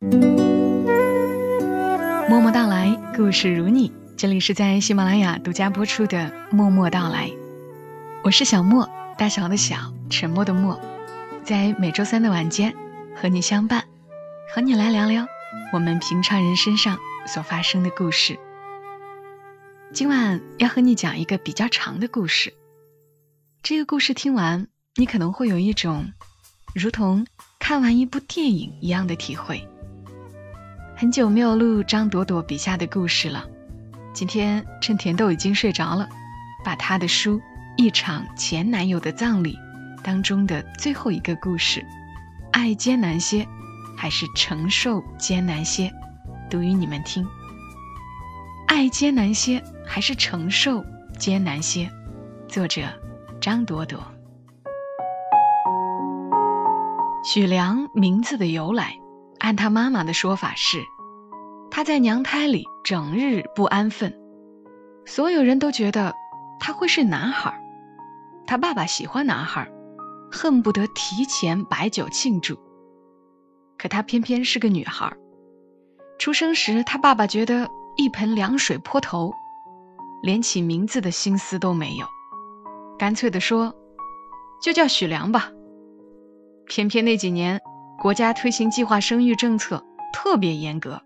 默默到来，故事如你。这里是在喜马拉雅独家播出的《默默到来》，我是小莫，大小的小，沉默的默，在每周三的晚间和你相伴，和你来聊聊我们平常人身上所发生的故事。今晚要和你讲一个比较长的故事，这个故事听完，你可能会有一种如同看完一部电影一样的体会。很久没有录张朵朵笔下的故事了。今天趁甜豆已经睡着了，把她的书《一场前男友的葬礼》当中的最后一个故事“爱艰难些，还是承受艰难些”读与你们听。爱艰难些，还是承受艰难些？作者张朵朵。许良名字的由来，按他妈妈的说法是。他在娘胎里整日不安分，所有人都觉得他会是男孩。他爸爸喜欢男孩，恨不得提前摆酒庆祝。可他偏偏是个女孩。出生时，他爸爸觉得一盆凉水泼头，连起名字的心思都没有，干脆地说：“就叫许良吧。”偏偏那几年国家推行计划生育政策，特别严格。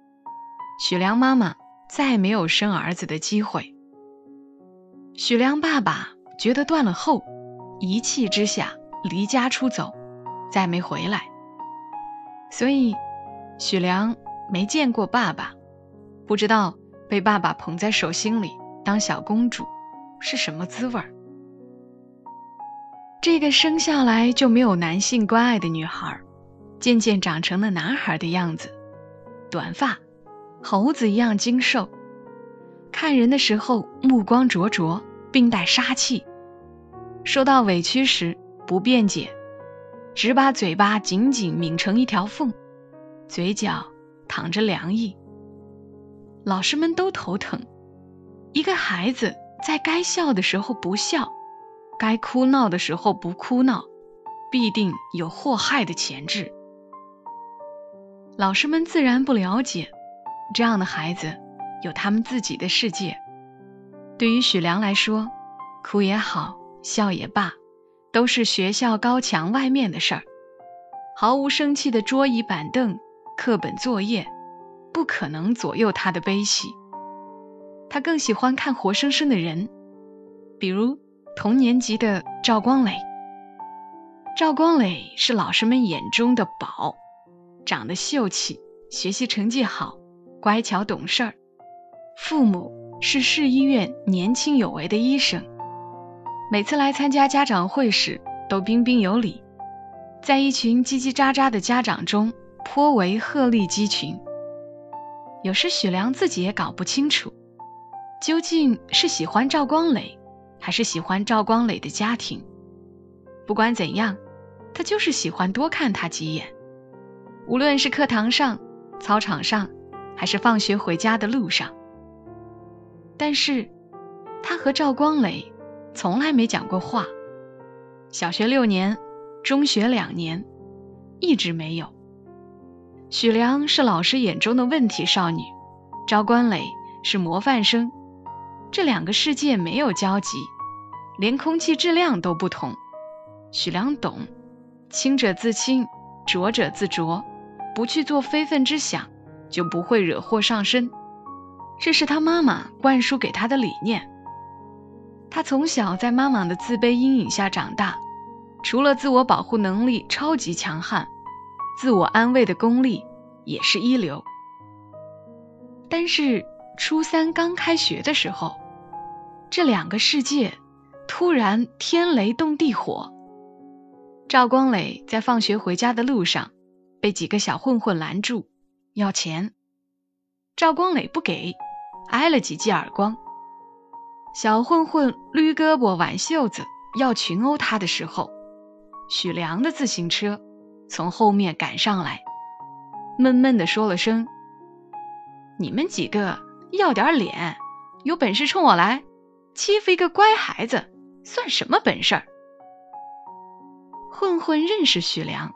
许良妈妈再没有生儿子的机会。许良爸爸觉得断了后，一气之下离家出走，再没回来。所以，许良没见过爸爸，不知道被爸爸捧在手心里当小公主是什么滋味儿。这个生下来就没有男性关爱的女孩，渐渐长成了男孩的样子，短发。猴子一样精瘦，看人的时候目光灼灼，并带杀气；受到委屈时不辩解，只把嘴巴紧紧抿成一条缝，嘴角淌着凉意。老师们都头疼，一个孩子在该笑的时候不笑，该哭闹的时候不哭闹，必定有祸害的潜质。老师们自然不了解。这样的孩子有他们自己的世界。对于许良来说，哭也好，笑也罢，都是学校高墙外面的事儿。毫无生气的桌椅板凳、课本作业，不可能左右他的悲喜。他更喜欢看活生生的人，比如同年级的赵光磊。赵光磊是老师们眼中的宝，长得秀气，学习成绩好。乖巧懂事儿，父母是市医院年轻有为的医生，每次来参加家长会时都彬彬有礼，在一群叽叽喳喳的家长中颇为鹤立鸡群。有时许良自己也搞不清楚，究竟是喜欢赵光磊，还是喜欢赵光磊的家庭。不管怎样，他就是喜欢多看他几眼，无论是课堂上、操场上。还是放学回家的路上，但是他和赵光磊从来没讲过话。小学六年，中学两年，一直没有。许良是老师眼中的问题少女，赵光磊是模范生，这两个世界没有交集，连空气质量都不同。许良懂，清者自清，浊者自浊，不去做非分之想。就不会惹祸上身，这是他妈妈灌输给他的理念。他从小在妈妈的自卑阴影下长大，除了自我保护能力超级强悍，自我安慰的功力也是一流。但是初三刚开学的时候，这两个世界突然天雷动地火。赵光磊在放学回家的路上被几个小混混拦住。要钱，赵光磊不给，挨了几记耳光。小混混捋胳膊挽袖子要群殴他的时候，许良的自行车从后面赶上来，闷闷地说了声：“你们几个要点脸，有本事冲我来！欺负一个乖孩子算什么本事？”混混认识许良，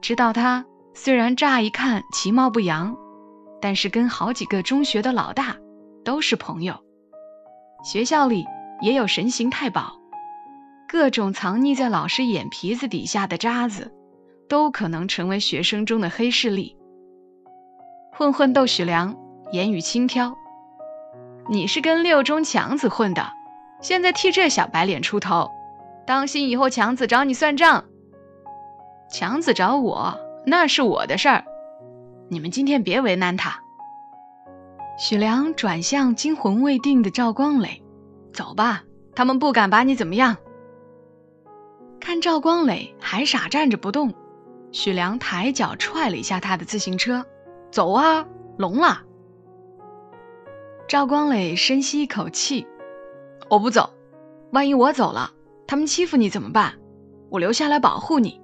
知道他。虽然乍一看其貌不扬，但是跟好几个中学的老大都是朋友。学校里也有神行太保，各种藏匿在老师眼皮子底下的渣子，都可能成为学生中的黑势力。混混斗许良，言语轻佻：“你是跟六中强子混的，现在替这小白脸出头，当心以后强子找你算账。强子找我，那是我的事儿，你们今天别为难他。”许良转向惊魂未定的赵光磊：“走吧，他们不敢把你怎么样。”看赵光磊还傻站着不动，许良抬脚踹了一下他的自行车。走啊，聋了！赵光磊深吸一口气，我不走，万一我走了，他们欺负你怎么办？我留下来保护你。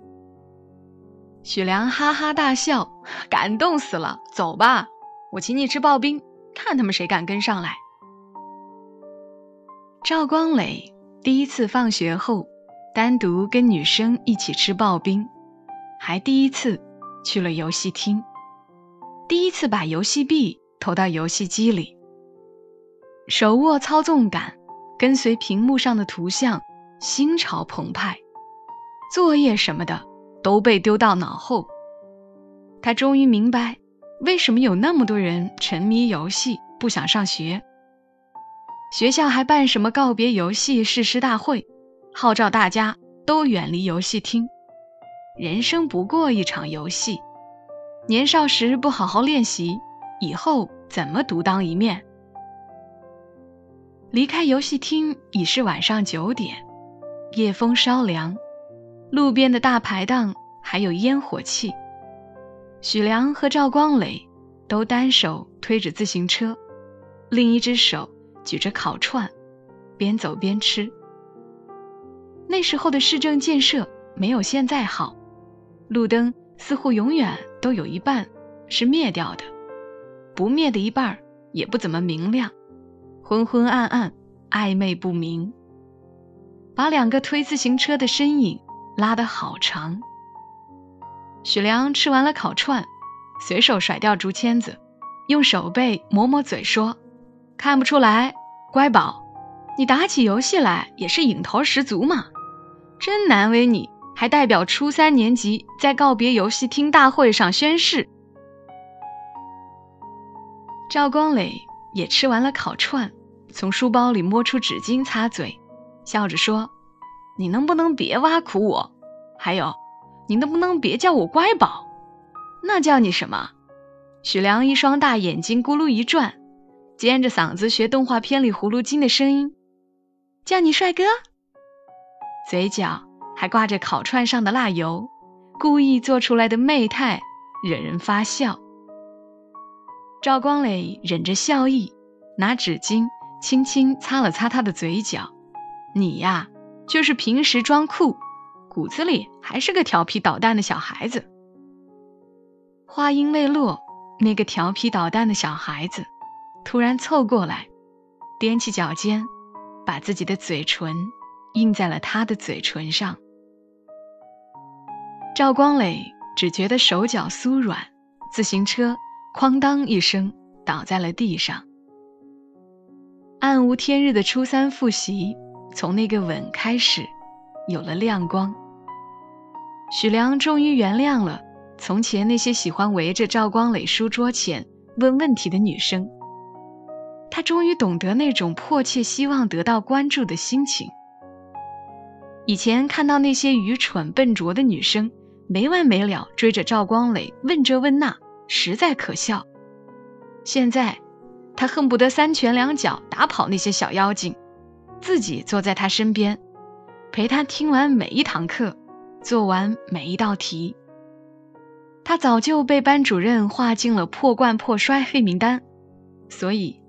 许良哈哈大笑，感动死了。走吧，我请你吃刨冰，看他们谁敢跟上来。赵光磊第一次放学后单独跟女生一起吃刨冰，还第一次去了游戏厅。第一次把游戏币投到游戏机里，手握操纵杆，跟随屏幕上的图像，心潮澎湃。作业什么的都被丢到脑后。他终于明白，为什么有那么多人沉迷游戏，不想上学。学校还办什么告别游戏誓师大会，号召大家都远离游戏厅。人生不过一场游戏。年少时不好好练习，以后怎么独当一面？离开游戏厅已是晚上九点，夜风稍凉，路边的大排档还有烟火气。许良和赵光磊都单手推着自行车，另一只手举着烤串，边走边吃。那时候的市政建设没有现在好，路灯似乎永远。都有一半是灭掉的，不灭的一半也不怎么明亮，昏昏暗暗，暧昧不明，把两个推自行车的身影拉得好长。许良吃完了烤串，随手甩掉竹签子，用手背抹抹嘴说：“看不出来，乖宝，你打起游戏来也是瘾头十足嘛，真难为你。”还代表初三年级在告别游戏厅大会上宣誓。赵光磊也吃完了烤串，从书包里摸出纸巾擦嘴，笑着说：“你能不能别挖苦我？还有，你能不能别叫我乖宝？那叫你什么？”许良一双大眼睛咕噜一转，尖着嗓子学动画片里葫芦精的声音：“叫你帅哥。”嘴角。还挂着烤串上的辣油，故意做出来的媚态惹人发笑。赵光磊忍着笑意，拿纸巾轻轻擦了擦他的嘴角。你呀，就是平时装酷，骨子里还是个调皮捣蛋的小孩子。话音未落，那个调皮捣蛋的小孩子突然凑过来，踮起脚尖，把自己的嘴唇印在了他的嘴唇上。赵光磊只觉得手脚酥软，自行车哐当一声倒在了地上。暗无天日的初三复习，从那个吻开始有了亮光。许良终于原谅了从前那些喜欢围着赵光磊书桌前问问题的女生，他终于懂得那种迫切希望得到关注的心情。以前看到那些愚蠢笨拙的女生。没完没了追着赵光磊问这问那，实在可笑。现在他恨不得三拳两脚打跑那些小妖精，自己坐在他身边，陪他听完每一堂课，做完每一道题。他早就被班主任划进了破罐破摔黑名单，所以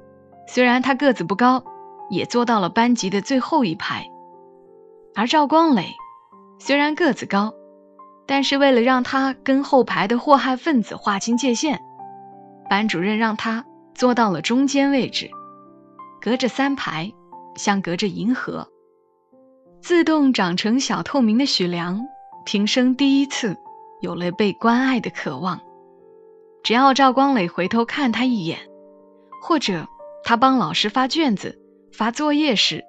虽然他个子不高，也坐到了班级的最后一排。而赵光磊虽然个子高，但是为了让他跟后排的祸害分子划清界限，班主任让他坐到了中间位置，隔着三排，像隔着银河。自动长成小透明的许良，平生第一次有了被关爱的渴望。只要赵光磊回头看他一眼，或者他帮老师发卷子、发作业时，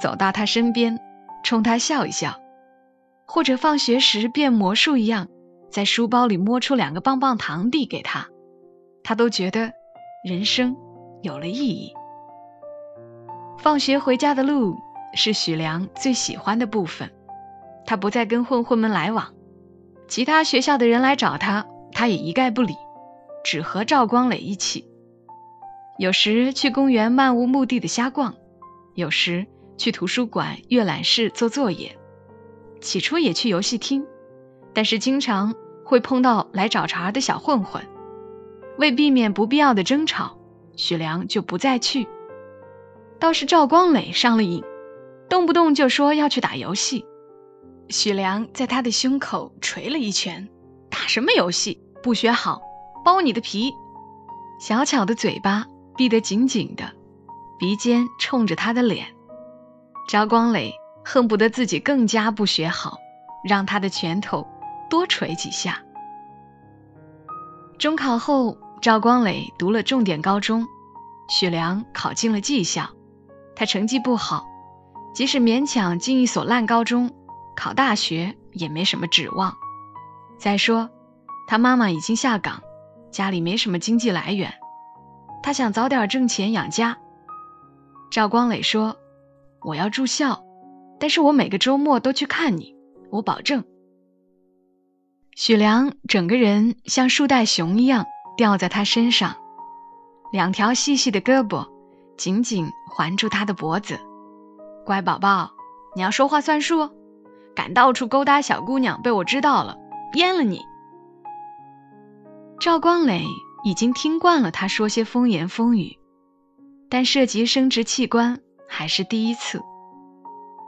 走到他身边，冲他笑一笑，或者放学时变魔术一样，在书包里摸出两个棒棒糖递给他，他都觉得人生有了意义。放学回家的路是许良最喜欢的部分，他不再跟混混们来往，其他学校的人来找他，他也一概不理。只和赵光磊一起，有时去公园漫无目的的瞎逛，有时去图书馆阅览室做作业。起初也去游戏厅，但是经常会碰到来找茬的小混混。为避免不必要的争吵，许良就不再去。倒是赵光磊上了瘾，动不动就说要去打游戏。许良在他的胸口捶了一拳：“打什么游戏？不学好！”剥你的皮，小巧的嘴巴闭得紧紧的，鼻尖冲着他的脸。赵光磊恨不得自己更加不学好，让他的拳头多捶几下。中考后，赵光磊读了重点高中，许良考进了技校。他成绩不好，即使勉强进一所烂高中，考大学也没什么指望。再说，他妈妈已经下岗。家里没什么经济来源，他想早点挣钱养家。赵光磊说：“我要住校，但是我每个周末都去看你，我保证。”许良整个人像树袋熊一样吊在他身上，两条细细的胳膊紧紧环住他的脖子。乖宝宝，你要说话算数，敢到处勾搭小姑娘，被我知道了，阉了你！赵光磊已经听惯了他说些风言风语，但涉及生殖器官还是第一次，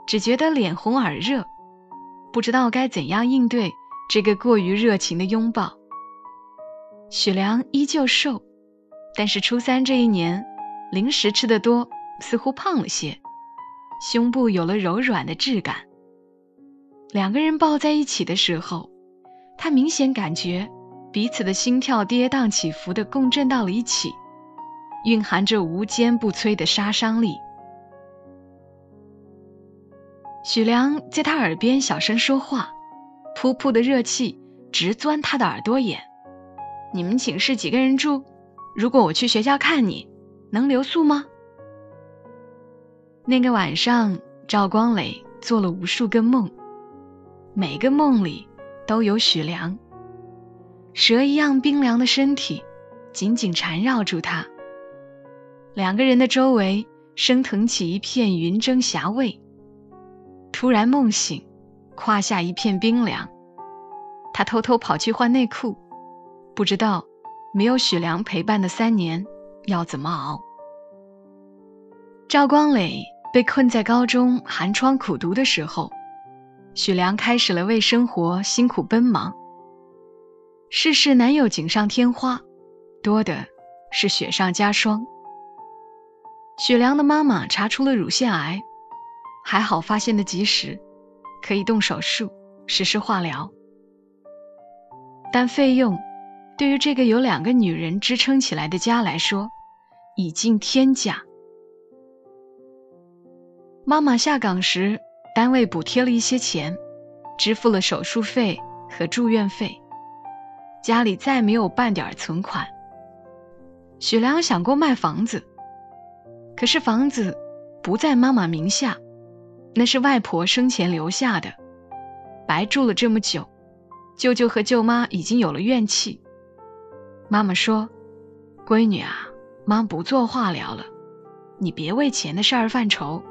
只觉得脸红耳热，不知道该怎样应对这个过于热情的拥抱。许良依旧瘦，但是初三这一年，零食吃得多，似乎胖了些，胸部有了柔软的质感。两个人抱在一起的时候，他明显感觉。彼此的心跳跌宕起伏的共振到了一起，蕴含着无坚不摧的杀伤力。许良在他耳边小声说话，噗噗的热气直钻他的耳朵眼。你们寝室几个人住？如果我去学校看你，能留宿吗？那个晚上，赵光磊做了无数个梦，每个梦里都有许良。蛇一样冰凉的身体紧紧缠绕住他，两个人的周围升腾起一片云蒸霞蔚。突然梦醒，胯下一片冰凉，他偷偷跑去换内裤，不知道没有许良陪伴的三年要怎么熬。赵光磊被困在高中寒窗苦读的时候，许良开始了为生活辛苦奔忙。世事难有锦上添花，多的是雪上加霜。许良的妈妈查出了乳腺癌，还好发现的及时，可以动手术实施化疗。但费用对于这个由两个女人支撑起来的家来说，已近天价。妈妈下岗时，单位补贴了一些钱，支付了手术费和住院费。家里再没有半点存款。许良想过卖房子，可是房子不在妈妈名下，那是外婆生前留下的。白住了这么久，舅舅和舅妈已经有了怨气。妈妈说：“闺女啊，妈不做化疗了，你别为钱的事儿犯愁。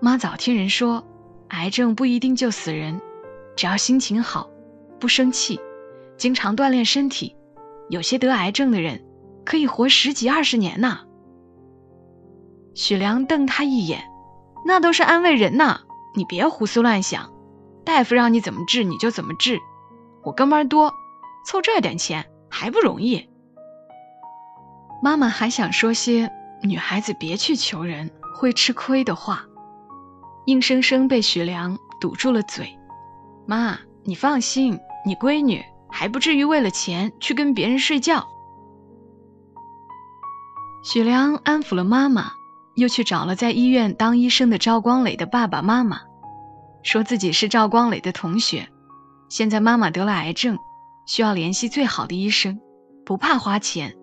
妈早听人说，癌症不一定就死人，只要心情好，不生气。”经常锻炼身体，有些得癌症的人可以活十几二十年呢。许良瞪他一眼，那都是安慰人呐，你别胡思乱想。大夫让你怎么治你就怎么治。我哥们多，凑这点钱还不容易。妈妈还想说些女孩子别去求人会吃亏的话，硬生生被许良堵住了嘴。妈，你放心。你闺女还不至于为了钱去跟别人睡觉。许良安抚了妈妈，又去找了在医院当医生的赵光磊的爸爸妈妈，说自己是赵光磊的同学，现在妈妈得了癌症，需要联系最好的医生，不怕花钱，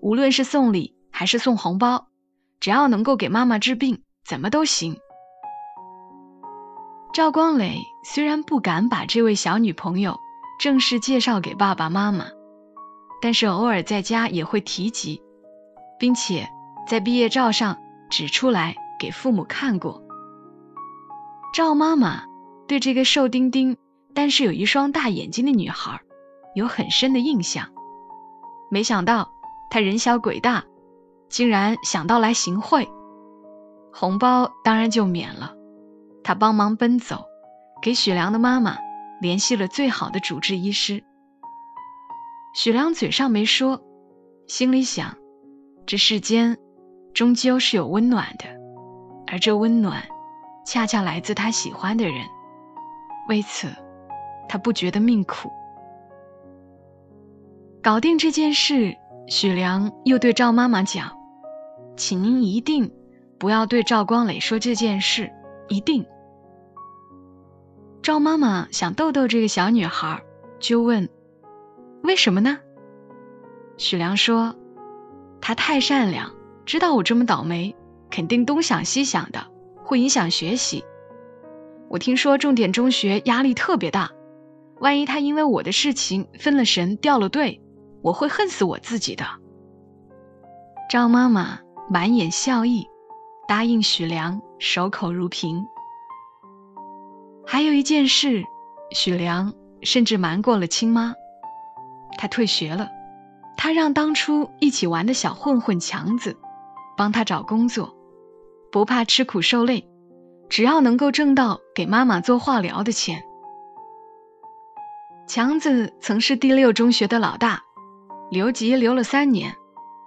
无论是送礼还是送红包，只要能够给妈妈治病，怎么都行。赵光磊虽然不敢把这位小女朋友正式介绍给爸爸妈妈，但是偶尔在家也会提及。并且在毕业照上指出来给父母看过。赵妈妈对这个瘦丁丁但是有一双大眼睛的女孩有很深的印象。没想到他人小鬼大，竟然想到来行贿，红包当然就免了。他帮忙奔走，给许良的妈妈联系了最好的主治医师。许良嘴上没说，心里想。这世间终究是有温暖的，而这温暖恰恰来自他喜欢的人。为此，他不觉得命苦。搞定这件事，许良又对赵妈妈讲：“请您一定不要对赵光磊说这件事，一定。”赵妈妈想逗逗这个小女孩，就问：“为什么呢？”许良说。他太善良，知道我这么倒霉，肯定东想西想的，会影响学习。我听说重点中学压力特别大，万一他因为我的事情分了神掉了队，我会恨死我自己的。赵妈妈满眼笑意，答应许良，守口如瓶。还有一件事，许良甚至瞒过了亲妈，他退学了。他让当初一起玩的小混混强子帮他找工作，不怕吃苦受累，只要能够挣到给妈妈做化疗的钱。强子曾是第六中学的老大，留级留了三年，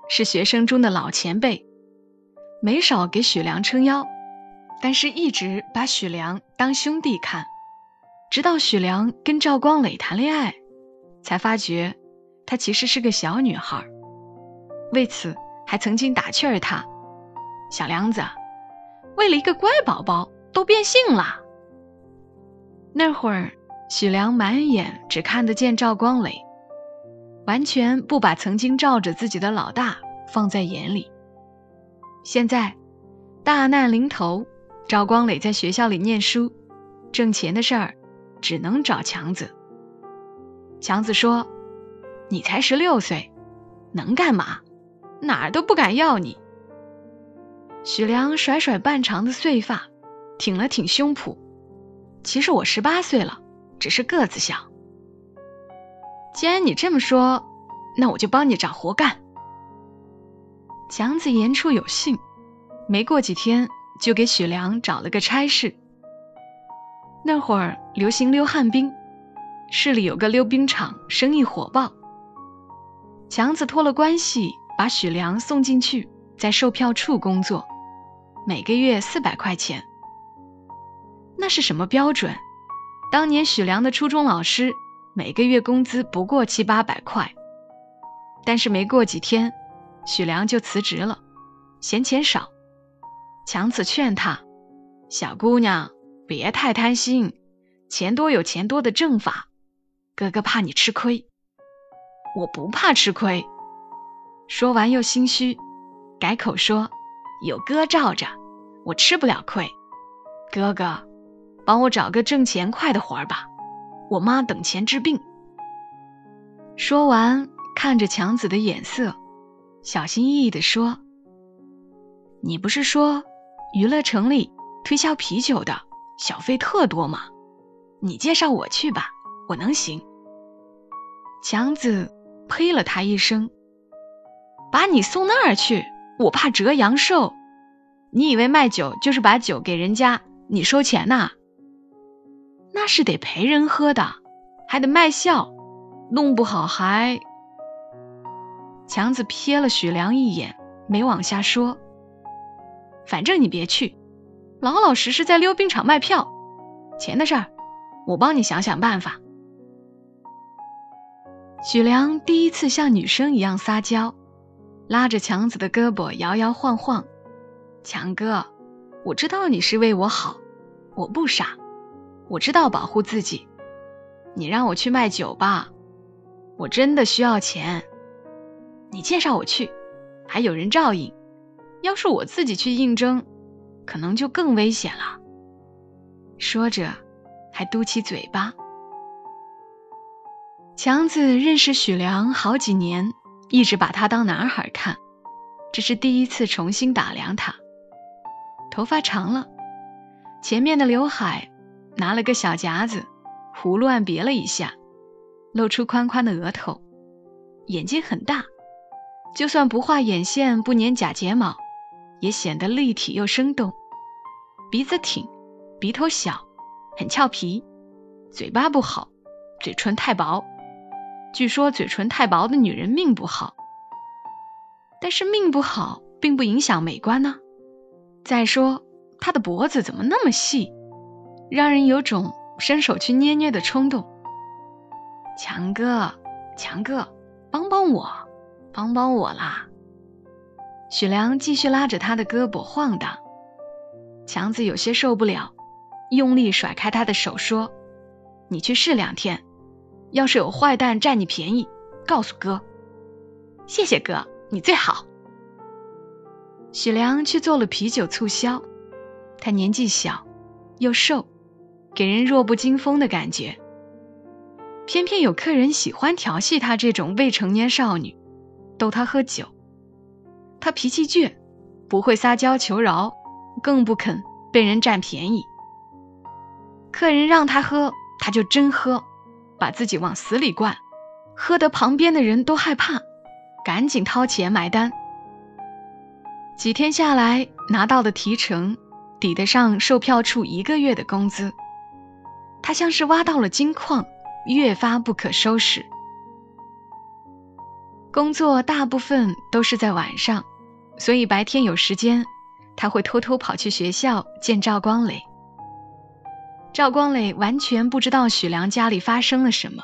是学生中的老前辈，没少给许良撑腰，但是一直把许良当兄弟看，直到许良跟赵光磊谈恋爱，才发觉。她其实是个小女孩，为此还曾经打趣儿他：“小梁子，为了一个乖宝宝都变性了。”那会儿，许良满眼只看得见赵光磊，完全不把曾经罩着自己的老大放在眼里。现在大难临头，赵光磊在学校里念书，挣钱的事儿只能找强子。强子说。你才十六岁，能干嘛？哪儿都不敢要你。许良甩甩半长的碎发，挺了挺胸脯。其实我十八岁了，只是个子小。既然你这么说，那我就帮你找活干。强子言出有信，没过几天就给许良找了个差事。那会儿流行溜旱冰，市里有个溜冰场，生意火爆。强子托了关系，把许良送进去，在售票处工作，每个月四百块钱。那是什么标准？当年许良的初中老师每个月工资不过七八百块。但是没过几天，许良就辞职了，嫌钱少。强子劝他：“小姑娘，别太贪心，钱多有钱多的挣法，哥哥怕你吃亏。”我不怕吃亏，说完又心虚，改口说：“有哥罩着，我吃不了亏。哥哥，帮我找个挣钱快的活儿吧，我妈等钱治病。”说完，看着强子的眼色，小心翼翼地说：“你不是说娱乐城里推销啤酒的小费特多吗？你介绍我去吧，我能行。”强子。呸了他一声，把你送那儿去，我怕折阳寿。你以为卖酒就是把酒给人家，你收钱呐？那是得陪人喝的，还得卖笑，弄不好还……强子瞥了许良一眼，没往下说。反正你别去，老老实实在溜冰场卖票，钱的事儿，我帮你想想办法。许良第一次像女生一样撒娇，拉着强子的胳膊摇摇晃晃。强哥，我知道你是为我好，我不傻，我知道保护自己。你让我去卖酒吧，我真的需要钱。你介绍我去，还有人照应。要是我自己去应征，可能就更危险了。说着，还嘟起嘴巴。强子认识许良好几年，一直把他当男孩看，这是第一次重新打量他。头发长了，前面的刘海拿了个小夹子，胡乱别了一下，露出宽宽的额头。眼睛很大，就算不画眼线、不粘假睫毛。也显得立体又生动，鼻子挺，鼻头小，很俏皮。嘴巴不好，嘴唇太薄。据说嘴唇太薄的女人命不好。但是命不好并不影响美观呢。再说她的脖子怎么那么细，让人有种伸手去捏捏的冲动。强哥，强哥，帮帮我，帮帮我啦！许良继续拉着他的胳膊晃荡，强子有些受不了，用力甩开他的手，说：“你去试两天，要是有坏蛋占你便宜，告诉哥。”“谢谢哥，你最好。”许良去做了啤酒促销，他年纪小，又瘦，给人弱不禁风的感觉。偏偏有客人喜欢调戏他这种未成年少女，逗他喝酒。他脾气倔，不会撒娇求饶，更不肯被人占便宜。客人让他喝，他就真喝，把自己往死里灌，喝得旁边的人都害怕，赶紧掏钱买单。几天下来，拿到的提成抵得上售票处一个月的工资。他像是挖到了金矿，越发不可收拾。工作大部分都是在晚上，所以白天有时间，他会偷偷跑去学校见赵光磊。赵光磊完全不知道许良家里发生了什么，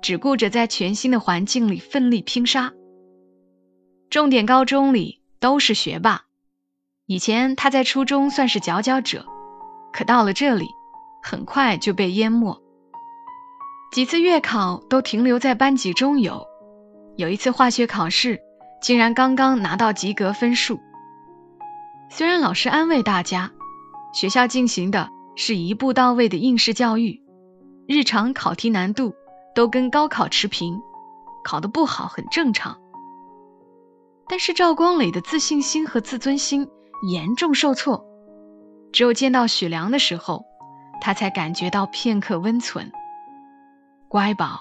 只顾着在全新的环境里奋力拼杀。重点高中里都是学霸，以前他在初中算是佼佼者，可到了这里，很快就被淹没。几次月考都停留在班级中游。有一次化学考试，竟然刚刚拿到及格分数。虽然老师安慰大家，学校进行的是一步到位的应试教育，日常考题难度都跟高考持平，考得不好很正常。但是赵光磊的自信心和自尊心严重受挫，只有见到许良的时候，他才感觉到片刻温存。乖宝，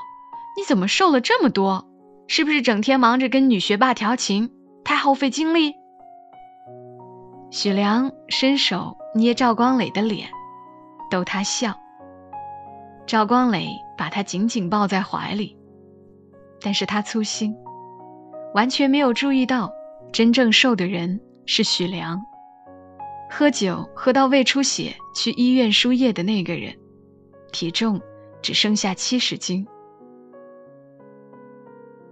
你怎么瘦了这么多？是不是整天忙着跟女学霸调情，太耗费精力？许良伸手捏赵光磊的脸，逗他笑。赵光磊把他紧紧抱在怀里，但是他粗心，完全没有注意到真正瘦的人是许良。喝酒喝到胃出血去医院输液的那个人，体重只剩下七十斤。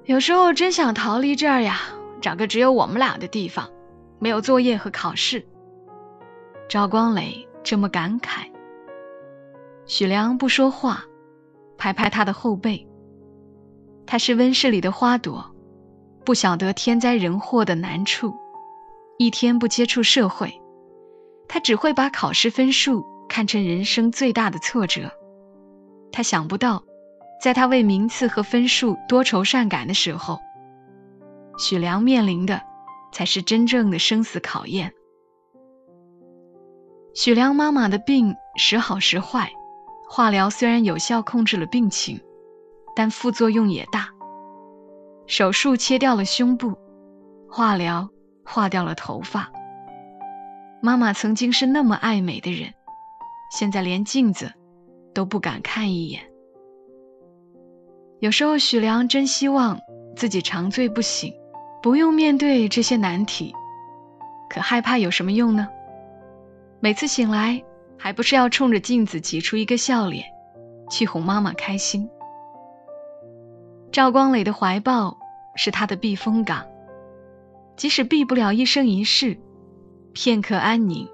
有时候真想逃离这儿呀，找个只有我们俩的地方，没有作业和考试。赵光磊这么感慨。许良不说话，拍拍他的后背。他是温室里的花朵，不晓得天灾人祸的难处，一天不接触社会，他只会把考试分数看成人生最大的挫折。他想不到。在他为名次和分数多愁善感的时候，许良面临的才是真正的生死考验。许良妈妈的病时好时坏，化疗虽然有效控制了病情，但副作用也大。手术切掉了胸部，化疗化掉了头发。妈妈曾经是那么爱美的人，现在连镜子都不敢看一眼。有时候，许良真希望自己长醉不醒，不用面对这些难题。可害怕有什么用呢？每次醒来，还不是要冲着镜子挤出一个笑脸，去哄妈妈开心。赵光磊的怀抱是他的避风港，即使避不了一生一世，片刻安宁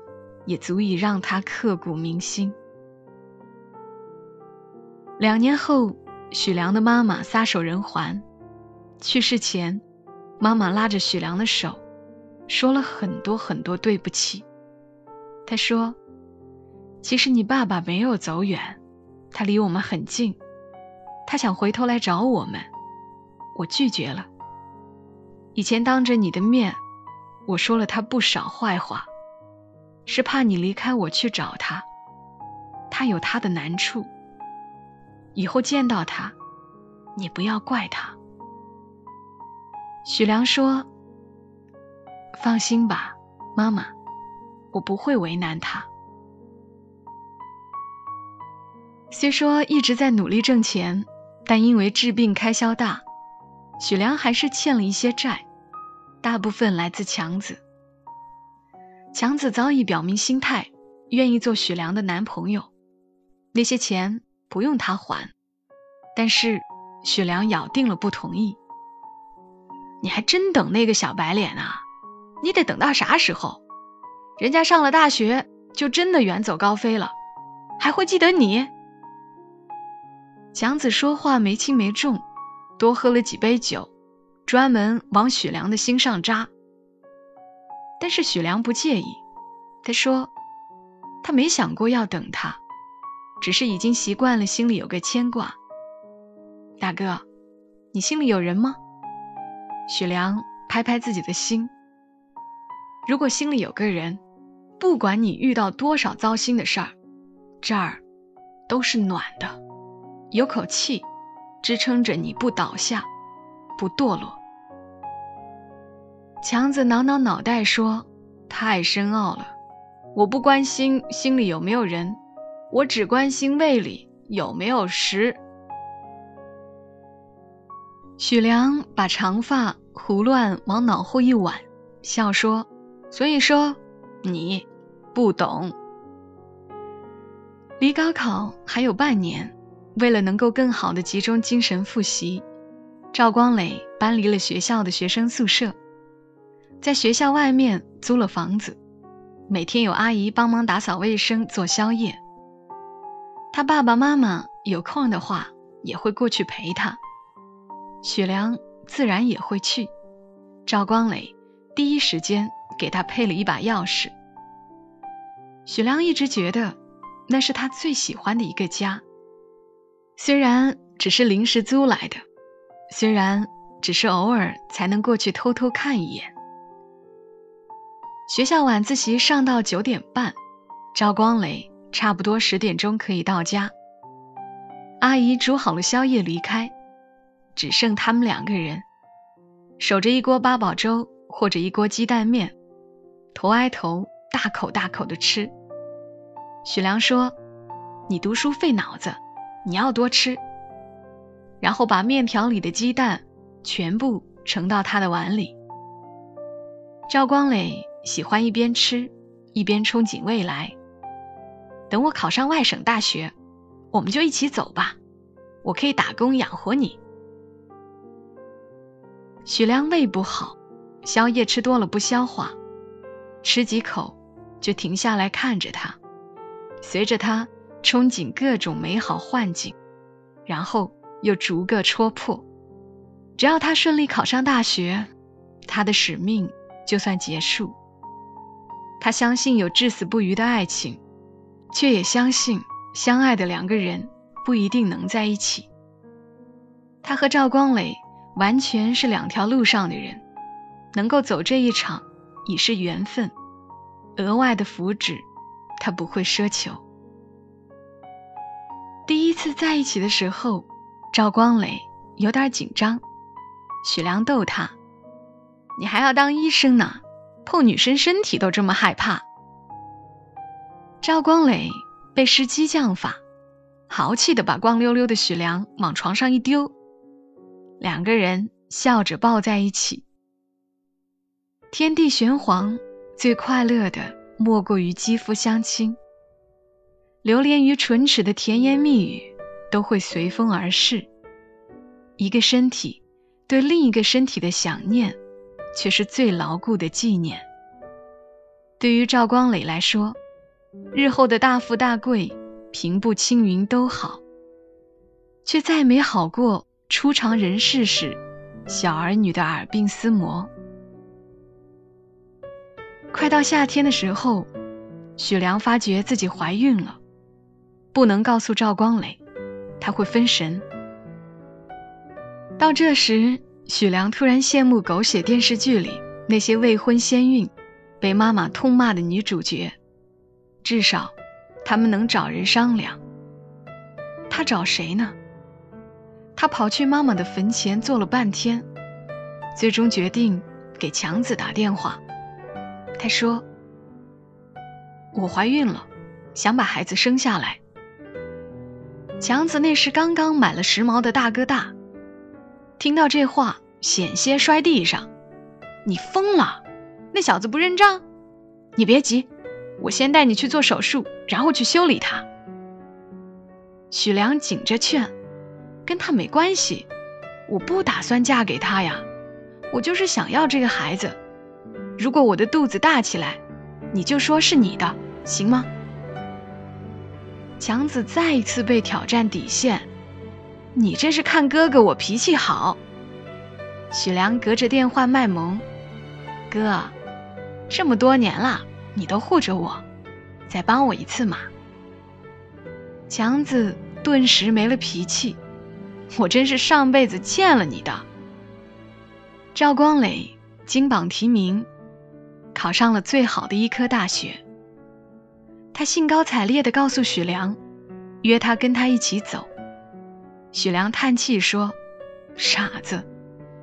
也足以让他刻骨铭心。两年后，许良的妈妈撒手人寰，去世前，妈妈拉着许良的手，说了很多很多对不起。她说：“其实你爸爸没有走远，他离我们很近。”他想回头来找我们，我拒绝了。以前当着你的面，我说了他不少坏话，是怕你离开我去找他，他有他的难处。以后见到他，你不要怪他。许良说：“放心吧，妈妈，我不会为难他。”虽说一直在努力挣钱。但因为治病开销大，许良还是欠了一些债，大部分来自强子。强子早已表明心态，愿意做许良的男朋友，那些钱不用他还。但是许良咬定了不同意。你还真等那个小白脸啊？你得等到啥时候？人家上了大学就真的远走高飞了，还会记得你？强子说话没轻没重，多喝了几杯酒，专门往许良的心上扎。但是许良不介意，他说他没想过要等他，只是已经习惯了心里有个牵挂。大哥，你心里有人吗？许良拍拍自己的心，如果心里有个人，不管你遇到多少糟心的事儿，这儿都是暖的。有口气支撑着你不倒下，不堕落。强子挠挠脑袋说：“太深奥了，我不关心心里有没有人，我只关心胃里有没有食。”许良把长发胡乱往脑后一挽，笑说：“所以说你不懂。离高考还有半年。”为了能够更好的集中精神复习，赵光磊搬离了学校的学生宿舍，在学校外面租了房子，每天有阿姨帮忙打扫卫生、做宵夜。他爸爸妈妈有空的话也会过去陪他，许良自然也会去。赵光磊第一时间给他配了一把钥匙。许良一直觉得那是他最喜欢的一个家。虽然只是临时租来的，虽然只是偶尔才能过去偷偷看一眼。学校晚自习上到九点半，赵光磊差不多十点钟可以到家。阿姨煮好了宵夜离开，只剩他们两个人，守着一锅八宝粥或者一锅鸡蛋面，头挨头大口大口的吃。许良说：“你读书费脑子。”你要多吃，然后把面条里的鸡蛋全部盛到他的碗里。赵光磊喜欢一边吃一边憧憬未来。等我考上外省大学，我们就一起走吧，我可以打工养活你。许良胃不好，宵夜吃多了不消化，吃几口就停下来看着他，随着他。憧憬各种美好幻境，然后又逐个戳破。只要他顺利考上大学，他的使命就算结束。他相信有至死不渝的爱情，却也相信相爱的两个人不一定能在一起。他和赵光磊完全是两条路上的人，能够走这一场已是缘分，额外的福祉他不会奢求。第一次在一起的时候，赵光磊有点紧张。许良逗他：“你还要当医生呢，碰女生身体都这么害怕。”赵光磊被施激将法，豪气的把光溜溜的许良往床上一丢，两个人笑着抱在一起。天地玄黄，最快乐的莫过于肌肤相亲。流连于唇齿的甜言蜜语都会随风而逝，一个身体对另一个身体的想念，却是最牢固的纪念。对于赵光磊来说，日后的大富大贵、平步青云都好，却再没好过初尝人世时小儿女的耳鬓厮磨。快到夏天的时候，许良发觉自己怀孕了，不能告诉赵光磊，他会分神。到这时，许良突然羡慕狗血电视剧里那些未婚先孕、被妈妈痛骂的女主角，至少他们能找人商量。他找谁呢？他跑去妈妈的坟前坐了半天，最终决定给强子打电话。他说：“我怀孕了，想把孩子生下来。”强子那时刚刚买了时髦的大哥大，听到这话，险些摔地上。“你疯了！那小子不认账？你别急，我先带你去做手术，然后去修理他。”许良紧着劝：“跟他没关系，我不打算嫁给他呀，我就是想要这个孩子。”如果我的肚子大起来，你就说是你的，行吗？强子再一次被挑战底线，你这是看哥哥我脾气好。许良隔着电话卖萌，哥，这么多年了，你都护着我，再帮我一次嘛。强子顿时没了脾气，我真是上辈子欠了你的。赵光磊金榜题名。考上了最好的医科大学，他兴高采烈地告诉许良，约他跟他一起走。许良叹气说：“傻子，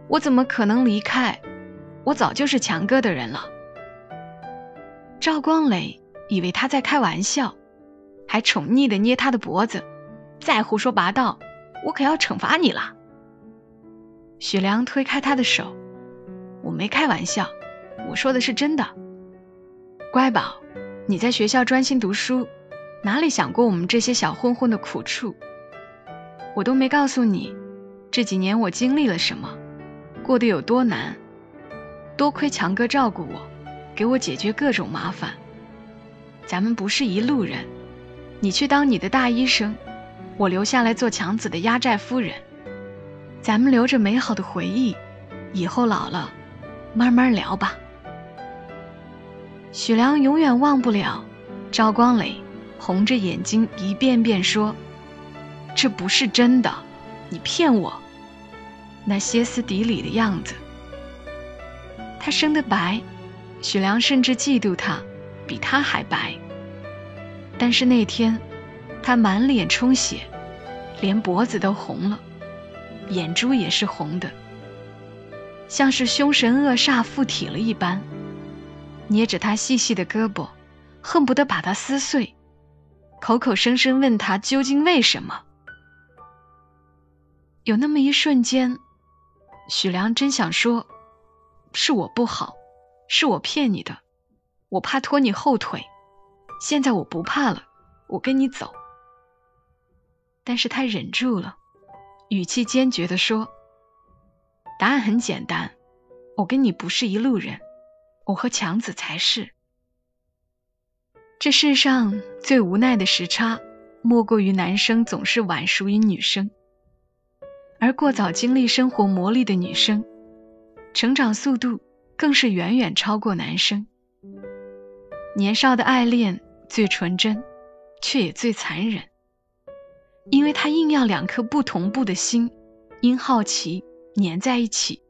我怎么可能离开？我早就是强哥的人了。”赵光磊以为他在开玩笑，还宠溺地捏他的脖子：“再胡说八道，我可要惩罚你了。”许良推开他的手：“我没开玩笑。”我说的是真的，乖宝，你在学校专心读书，哪里想过我们这些小混混的苦处？我都没告诉你，这几年我经历了什么，过得有多难。多亏强哥照顾我，给我解决各种麻烦。咱们不是一路人，你去当你的大医生，我留下来做强子的压寨夫人。咱们留着美好的回忆，以后老了，慢慢聊吧。许良永远忘不了赵光磊红着眼睛一遍遍说：“这不是真的，你骗我。”那歇斯底里的样子。他生得白，许良甚至嫉妒他比他还白。但是那天，他满脸充血，连脖子都红了，眼珠也是红的，像是凶神恶煞附体了一般。捏着他细细的胳膊，恨不得把他撕碎，口口声声问他究竟为什么。有那么一瞬间，许良真想说：“是我不好，是我骗你的，我怕拖你后腿。现在我不怕了，我跟你走。”但是他忍住了，语气坚决地说：“答案很简单，我跟你不是一路人。”我和强子才是。这世上最无奈的时差，莫过于男生总是晚熟于女生，而过早经历生活磨砺的女生，成长速度更是远远超过男生。年少的爱恋最纯真，却也最残忍，因为他硬要两颗不同步的心，因好奇粘在一起，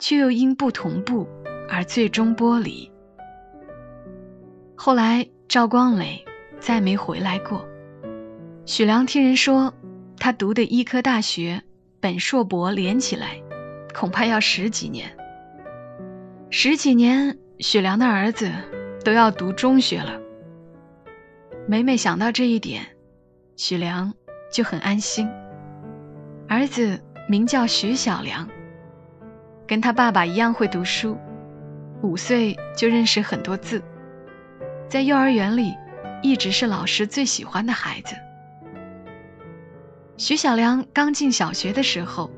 却又因不同步。而最终剥离。后来赵光磊再没回来过。许良听人说，他读的医科大学本硕博连起来，恐怕要十几年。十几年，许良的儿子都要读中学了。每每想到这一点，许良就很安心。儿子名叫许小良，跟他爸爸一样会读书。五岁就认识很多字，在幼儿园里一直是老师最喜欢的孩子。徐小良刚进小学的时候，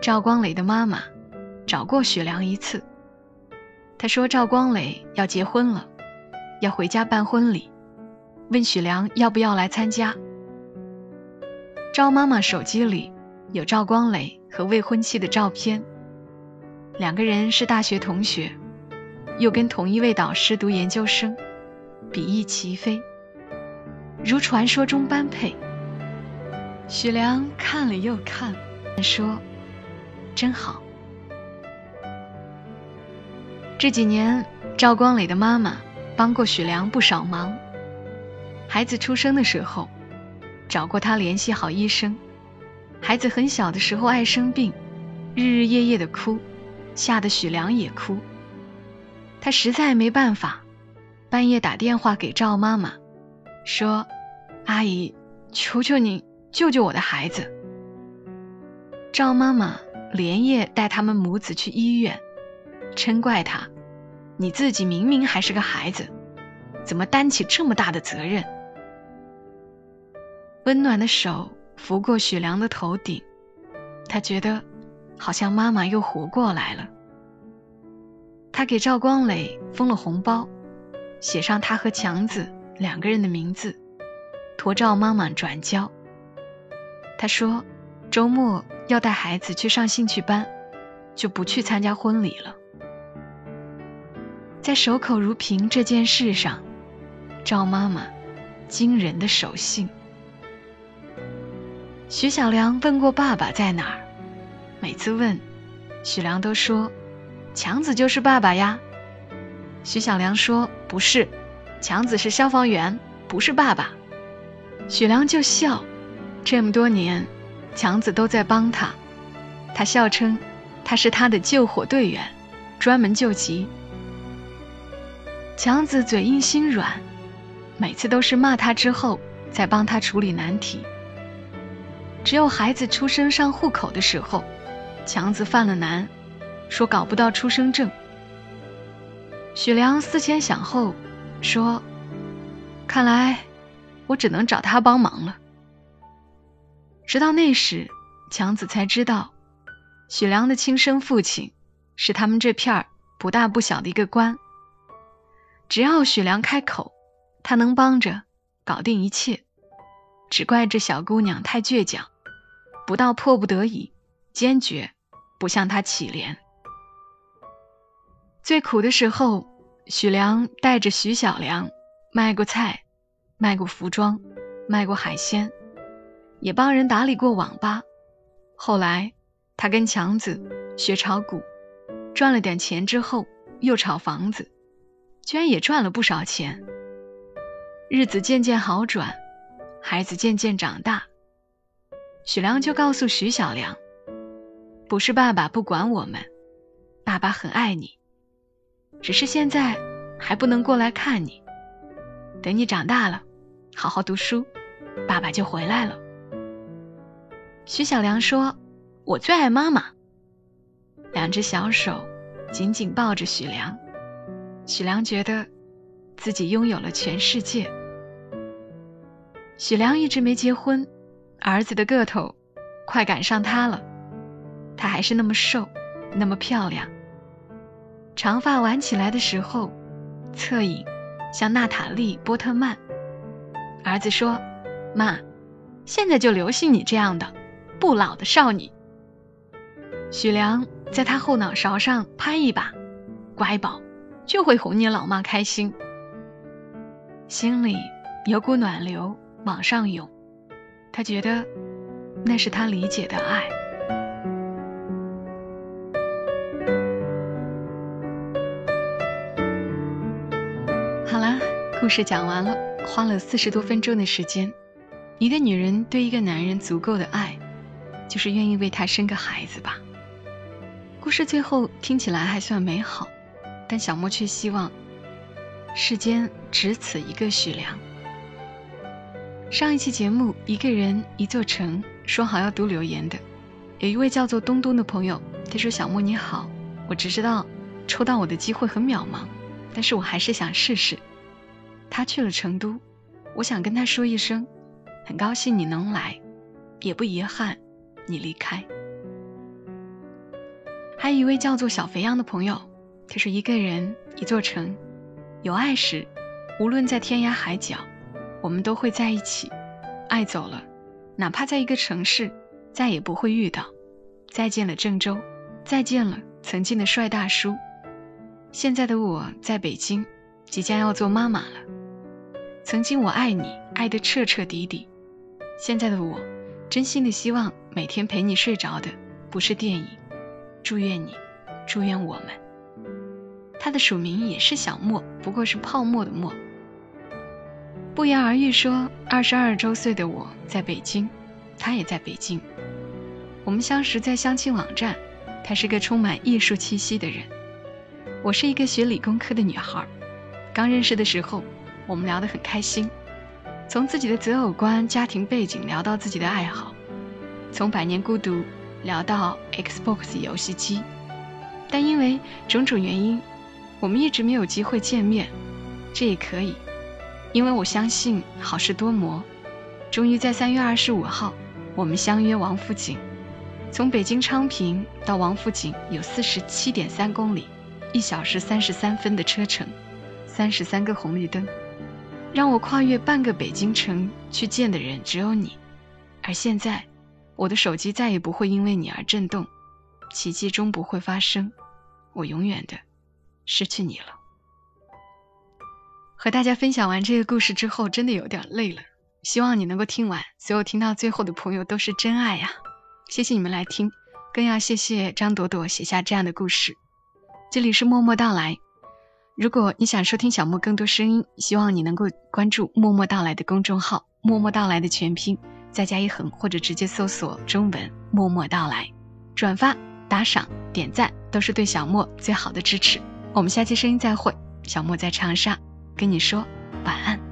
赵光磊的妈妈找过许良一次。她说赵光磊要结婚了，要回家办婚礼，问许良要不要来参加。赵妈妈手机里有赵光磊和未婚妻的照片，两个人是大学同学，又跟同一位导师读研究生，比翼齐飞，如传说中般配。许良看了又看，说：“真好。”这几年，赵光磊的妈妈帮过许良不少忙。孩子出生的时候，找过他联系好医生。孩子很小的时候爱生病，日日夜夜的哭，吓得许良也哭。他实在没办法，半夜打电话给赵妈妈，说：“阿姨，求求您。”救救我的孩子！赵妈妈连夜带他们母子去医院，嗔怪他：“你自己明明还是个孩子，怎么担起这么大的责任？”温暖的手拂过许良的头顶，他觉得好像妈妈又活过来了。他给赵光磊封了红包，写上他和强子两个人的名字，托赵妈妈转交。他说：“周末要带孩子去上兴趣班，就不去参加婚礼了。”在守口如瓶这件事上，赵妈妈惊人的守信。徐小良问过爸爸在哪儿，每次问，许良都说：“强子就是爸爸呀。”徐小良说：“不是，强子是消防员，不是爸爸。”许良就笑。这么多年，强子都在帮他，他笑称他是他的救火队员，专门救急。强子嘴硬心软，每次都是骂他之后再帮他处理难题。只有孩子出生上户口的时候，强子犯了难，说搞不到出生证。许良思前想后，说：“看来我只能找他帮忙了。”直到那时，强子才知道，许良的亲生父亲是他们这片儿不大不小的一个官。只要许良开口，他能帮着搞定一切。只怪这小姑娘太倔强，不到迫不得已，坚决不向他乞怜。最苦的时候，许良带着徐小良卖过菜，卖过服装，卖过海鲜。也帮人打理过网吧，后来他跟强子学炒股，赚了点钱之后又炒房子，居然也赚了不少钱。日子渐渐好转，孩子渐渐长大，许良就告诉徐小良：“不是爸爸不管我们，爸爸很爱你，只是现在还不能过来看你。等你长大了，好好读书，爸爸就回来了。”徐小良说：“我最爱妈妈。”两只小手紧紧抱着许良，许良觉得自己拥有了全世界。许良一直没结婚，儿子的个头快赶上他了，他还是那么瘦，那么漂亮。长发挽起来的时候，侧影像娜塔莉·波特曼。儿子说：“妈，现在就流行你这样的。”不老的少女，许良在他后脑勺上拍一把，乖宝，就会哄你老妈开心。心里有股暖流往上涌，他觉得那是他理解的爱。故事讲完了，花了四十多分钟的时间。一个女人对一个男人足够的爱。就是愿意为他生个孩子吧。故事最后听起来还算美好，但小莫却希望世间只此一个许良。上一期节目《一个人一座城》说好要读留言的，有一位叫做东东的朋友，他说：“小莫你好，我只知道抽到我的机会很渺茫，但是我还是想试试。”他去了成都，我想跟他说一声，很高兴你能来，也不遗憾。你离开，还有一位叫做小肥羊的朋友，他说一个人一座城，有爱时，无论在天涯海角，我们都会在一起。爱走了，哪怕在一个城市，再也不会遇到。再见了郑州，再见了曾经的帅大叔。现在的我在北京，即将要做妈妈了。曾经我爱你，爱得彻彻底底。现在的我，真心的希望每天陪你睡着的不是电影。祝愿你，祝愿我们。他的署名也是小莫，不过是泡沫的沫。不言而喻说，二十二周岁的我在北京，他也在北京。我们相识在相亲网站，他是个充满艺术气息的人，我是一个学理工科的女孩。刚认识的时候，我们聊得很开心，从自己的择偶观、家庭背景聊到自己的爱好，从《百年孤独》。聊到 Xbox 游戏机，但因为种种原因，我们一直没有机会见面。这也可以，因为我相信好事多磨。终于在三月二十五号，我们相约王府井。从北京昌平到王府井有四十七点三公里，一小时三十三分的车程，三十三个红绿灯，让我跨越半个北京城去见的人只有你。而现在。我的手机再也不会因为你而震动，奇迹终不会发生，我永远的失去你了。和大家分享完这个故事之后，真的有点累了，希望你能够听完。所有听到最后的朋友都是真爱呀，谢谢你们来听，更要谢谢张朵朵写下这样的故事。这里是默默到来，如果你想收听小莫更多声音，希望你能够关注默默到来的公众号，默默到来的全拼。再加一横，或者直接搜索中文“默默到来”，转发、打赏、点赞都是对小莫最好的支持。我们下期声音再会，小莫在长沙跟你说晚安。